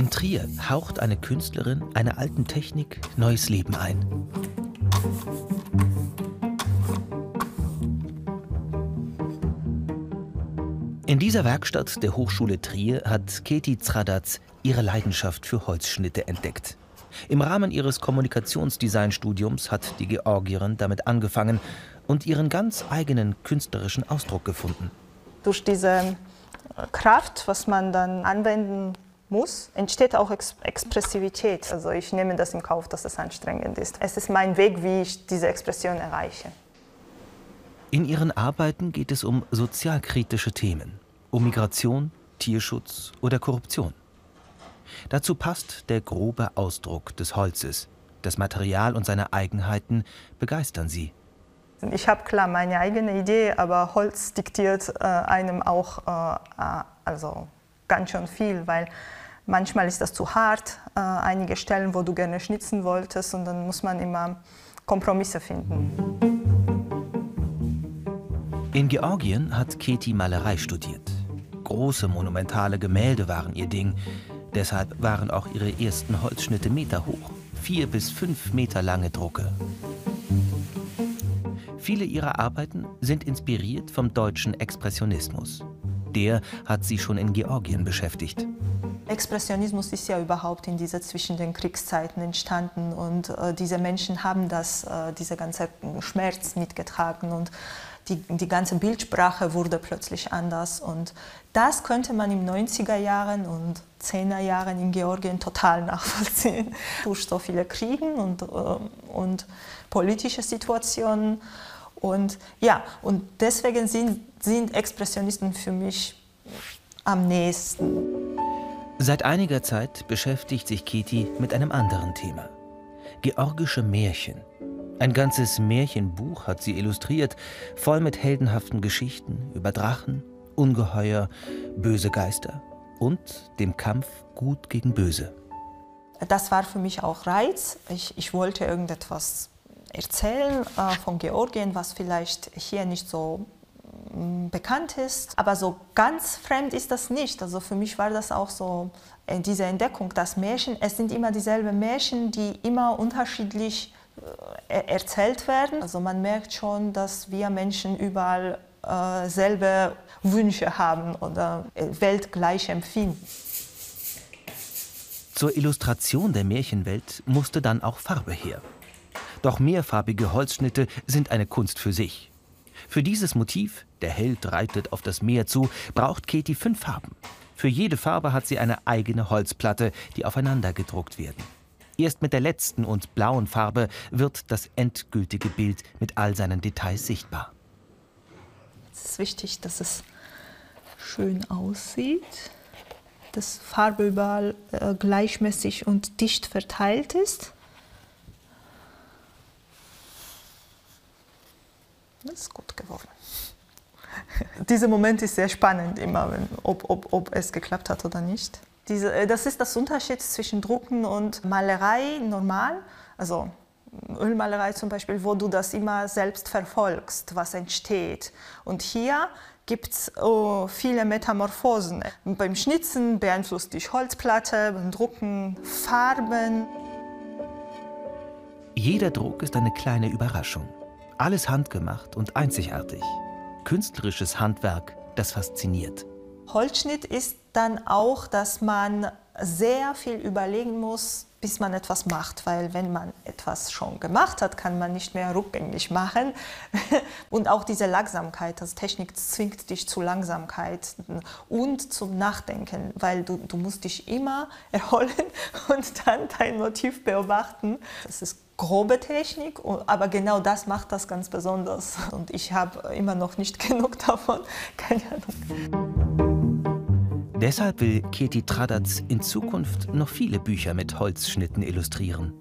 In Trier haucht eine Künstlerin einer alten Technik neues Leben ein. In dieser Werkstatt der Hochschule Trier hat Keti Zradatz ihre Leidenschaft für Holzschnitte entdeckt. Im Rahmen ihres Kommunikationsdesignstudiums hat die Georgierin damit angefangen und ihren ganz eigenen künstlerischen Ausdruck gefunden. Durch diese Kraft, was man dann anwenden muss, entsteht auch Ex Expressivität. Also ich nehme das in Kauf, dass es anstrengend ist. Es ist mein Weg, wie ich diese Expression erreiche. In ihren Arbeiten geht es um sozialkritische Themen, um Migration, Tierschutz oder Korruption. Dazu passt der grobe Ausdruck des Holzes. Das Material und seine Eigenheiten begeistern sie. Ich habe klar meine eigene Idee, aber Holz diktiert äh, einem auch äh, äh, also ganz schön viel, weil manchmal ist das zu hart, äh, einige Stellen, wo du gerne schnitzen wolltest und dann muss man immer Kompromisse finden. In Georgien hat Keti Malerei studiert. Große monumentale Gemälde waren ihr Ding. Deshalb waren auch ihre ersten Holzschnitte meterhoch. Vier bis fünf Meter lange Drucke. Viele ihrer Arbeiten sind inspiriert vom deutschen Expressionismus. Der hat sie schon in Georgien beschäftigt. Expressionismus ist ja überhaupt in dieser zwischen den Kriegszeiten entstanden und äh, diese Menschen haben das, äh, diese ganze Schmerz mitgetragen und die, die ganze Bildsprache wurde plötzlich anders und das könnte man in 90er Jahren und 10er Jahren in Georgien total nachvollziehen. Durch so viele Kriegen und, äh, und politische Situationen und ja, und deswegen sind, sind Expressionisten für mich am nächsten. Seit einiger Zeit beschäftigt sich Keti mit einem anderen Thema. Georgische Märchen. Ein ganzes Märchenbuch hat sie illustriert, voll mit heldenhaften Geschichten über Drachen, Ungeheuer, böse Geister und dem Kampf Gut gegen Böse. Das war für mich auch Reiz. Ich, ich wollte irgendetwas erzählen äh, von Georgien, was vielleicht hier nicht so mm, bekannt ist. Aber so ganz fremd ist das nicht. Also für mich war das auch so äh, diese Entdeckung, dass Märchen, es sind immer dieselben Märchen, die immer unterschiedlich äh, erzählt werden. Also man merkt schon, dass wir Menschen überall äh, selbe Wünsche haben oder äh, Welt gleich empfinden. Zur Illustration der Märchenwelt musste dann auch Farbe her. Doch mehrfarbige Holzschnitte sind eine Kunst für sich. Für dieses Motiv, der Held reitet auf das Meer zu, braucht Katie fünf Farben. Für jede Farbe hat sie eine eigene Holzplatte, die aufeinander gedruckt werden. Erst mit der letzten und blauen Farbe wird das endgültige Bild mit all seinen Details sichtbar. Es ist wichtig, dass es schön aussieht, dass Farbe überall äh, gleichmäßig und dicht verteilt ist. Das ist gut geworden. Dieser Moment ist sehr spannend immer, wenn, ob, ob, ob es geklappt hat oder nicht. Diese, äh, das ist das Unterschied zwischen Drucken und Malerei normal. Also Ölmalerei zum Beispiel, wo du das immer selbst verfolgst, was entsteht. Und hier gibt es oh, viele Metamorphosen. Beim Schnitzen beeinflusst dich Holzplatte, beim Drucken Farben. Jeder Druck ist eine kleine Überraschung. Alles handgemacht und einzigartig. Künstlerisches Handwerk, das fasziniert. Holzschnitt ist dann auch, dass man sehr viel überlegen muss, bis man etwas macht, weil wenn man etwas schon gemacht hat, kann man nicht mehr rückgängig machen. Und auch diese Langsamkeit, also Technik zwingt dich zu Langsamkeit und zum Nachdenken, weil du, du musst dich immer erholen und dann dein Motiv beobachten. Das ist grobe Technik, aber genau das macht das ganz besonders. Und ich habe immer noch nicht genug davon. Keine Ahnung. Deshalb will Keti Tradatz in Zukunft noch viele Bücher mit Holzschnitten illustrieren.